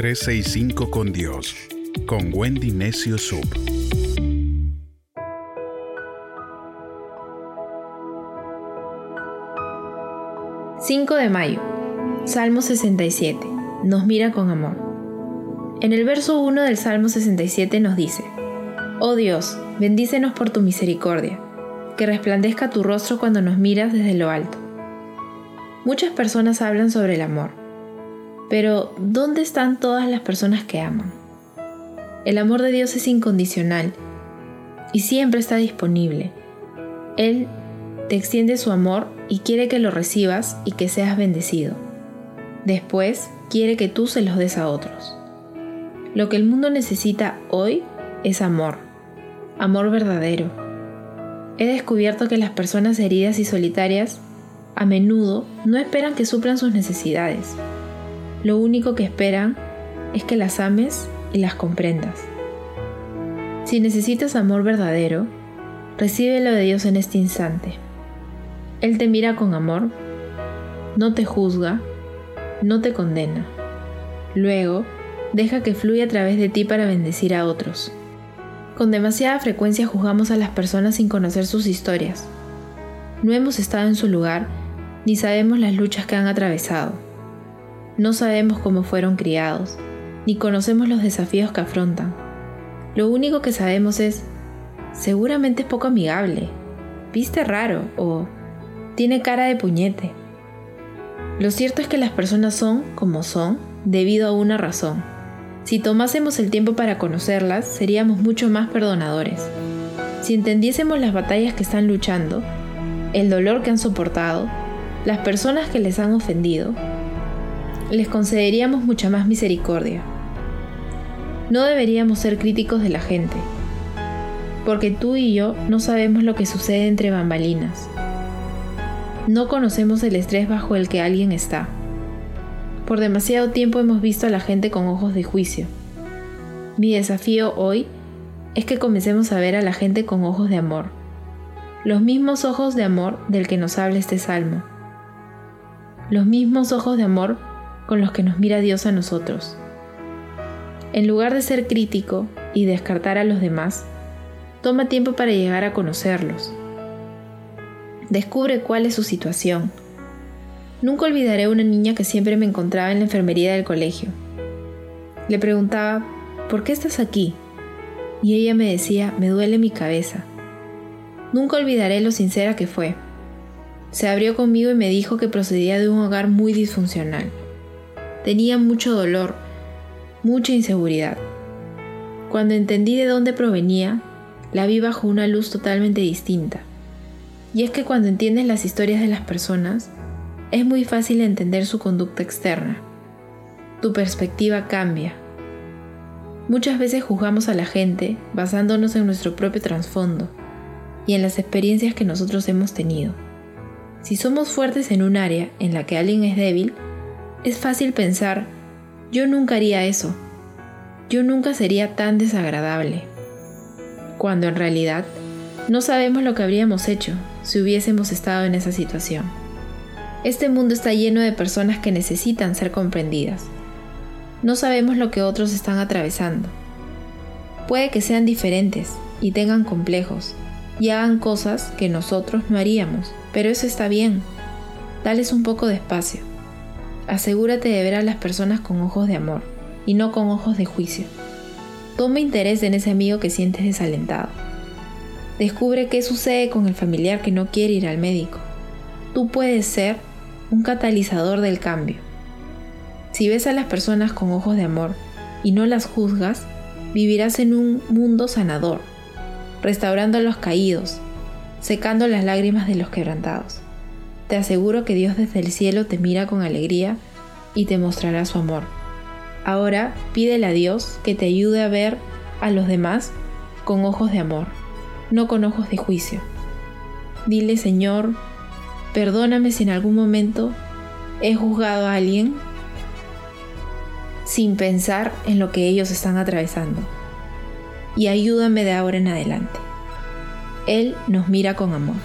365 con Dios, con Wendy Necio Sub. ...5 de mayo... Salmo 67... ...nos mira con amor... En el verso 1 del Salmo 67 nos dice... Oh Dios, bendícenos por tu misericordia... ...que resplandezca tu rostro cuando nos miras desde lo alto... Muchas personas hablan sobre el amor pero, ¿dónde están todas las personas que aman? El amor de Dios es incondicional y siempre está disponible. Él te extiende su amor y quiere que lo recibas y que seas bendecido. Después, quiere que tú se los des a otros. Lo que el mundo necesita hoy es amor, amor verdadero. He descubierto que las personas heridas y solitarias a menudo no esperan que suplan sus necesidades lo único que esperan es que las ames y las comprendas. Si necesitas amor verdadero, recíbelo de Dios en este instante. Él te mira con amor, no te juzga, no te condena. Luego, deja que fluya a través de ti para bendecir a otros. Con demasiada frecuencia juzgamos a las personas sin conocer sus historias. No hemos estado en su lugar ni sabemos las luchas que han atravesado. No sabemos cómo fueron criados, ni conocemos los desafíos que afrontan. Lo único que sabemos es, seguramente es poco amigable, viste raro o tiene cara de puñete. Lo cierto es que las personas son como son debido a una razón. Si tomásemos el tiempo para conocerlas, seríamos mucho más perdonadores. Si entendiésemos las batallas que están luchando, el dolor que han soportado, las personas que les han ofendido, les concederíamos mucha más misericordia. No deberíamos ser críticos de la gente, porque tú y yo no sabemos lo que sucede entre bambalinas. No conocemos el estrés bajo el que alguien está. Por demasiado tiempo hemos visto a la gente con ojos de juicio. Mi desafío hoy es que comencemos a ver a la gente con ojos de amor, los mismos ojos de amor del que nos habla este salmo, los mismos ojos de amor con los que nos mira Dios a nosotros. En lugar de ser crítico y descartar a los demás, toma tiempo para llegar a conocerlos. Descubre cuál es su situación. Nunca olvidaré una niña que siempre me encontraba en la enfermería del colegio. Le preguntaba, ¿por qué estás aquí? Y ella me decía, me duele mi cabeza. Nunca olvidaré lo sincera que fue. Se abrió conmigo y me dijo que procedía de un hogar muy disfuncional. Tenía mucho dolor, mucha inseguridad. Cuando entendí de dónde provenía, la vi bajo una luz totalmente distinta. Y es que cuando entiendes las historias de las personas, es muy fácil entender su conducta externa. Tu perspectiva cambia. Muchas veces juzgamos a la gente basándonos en nuestro propio trasfondo y en las experiencias que nosotros hemos tenido. Si somos fuertes en un área en la que alguien es débil, es fácil pensar, yo nunca haría eso, yo nunca sería tan desagradable, cuando en realidad no sabemos lo que habríamos hecho si hubiésemos estado en esa situación. Este mundo está lleno de personas que necesitan ser comprendidas. No sabemos lo que otros están atravesando. Puede que sean diferentes y tengan complejos y hagan cosas que nosotros no haríamos, pero eso está bien. Dales un poco de espacio asegúrate de ver a las personas con ojos de amor y no con ojos de juicio. Toma interés en ese amigo que sientes desalentado. Descubre qué sucede con el familiar que no quiere ir al médico. Tú puedes ser un catalizador del cambio. Si ves a las personas con ojos de amor y no las juzgas, vivirás en un mundo sanador, restaurando a los caídos, secando las lágrimas de los quebrantados. Te aseguro que Dios desde el cielo te mira con alegría y te mostrará su amor. Ahora pídele a Dios que te ayude a ver a los demás con ojos de amor, no con ojos de juicio. Dile, Señor, perdóname si en algún momento he juzgado a alguien sin pensar en lo que ellos están atravesando. Y ayúdame de ahora en adelante. Él nos mira con amor.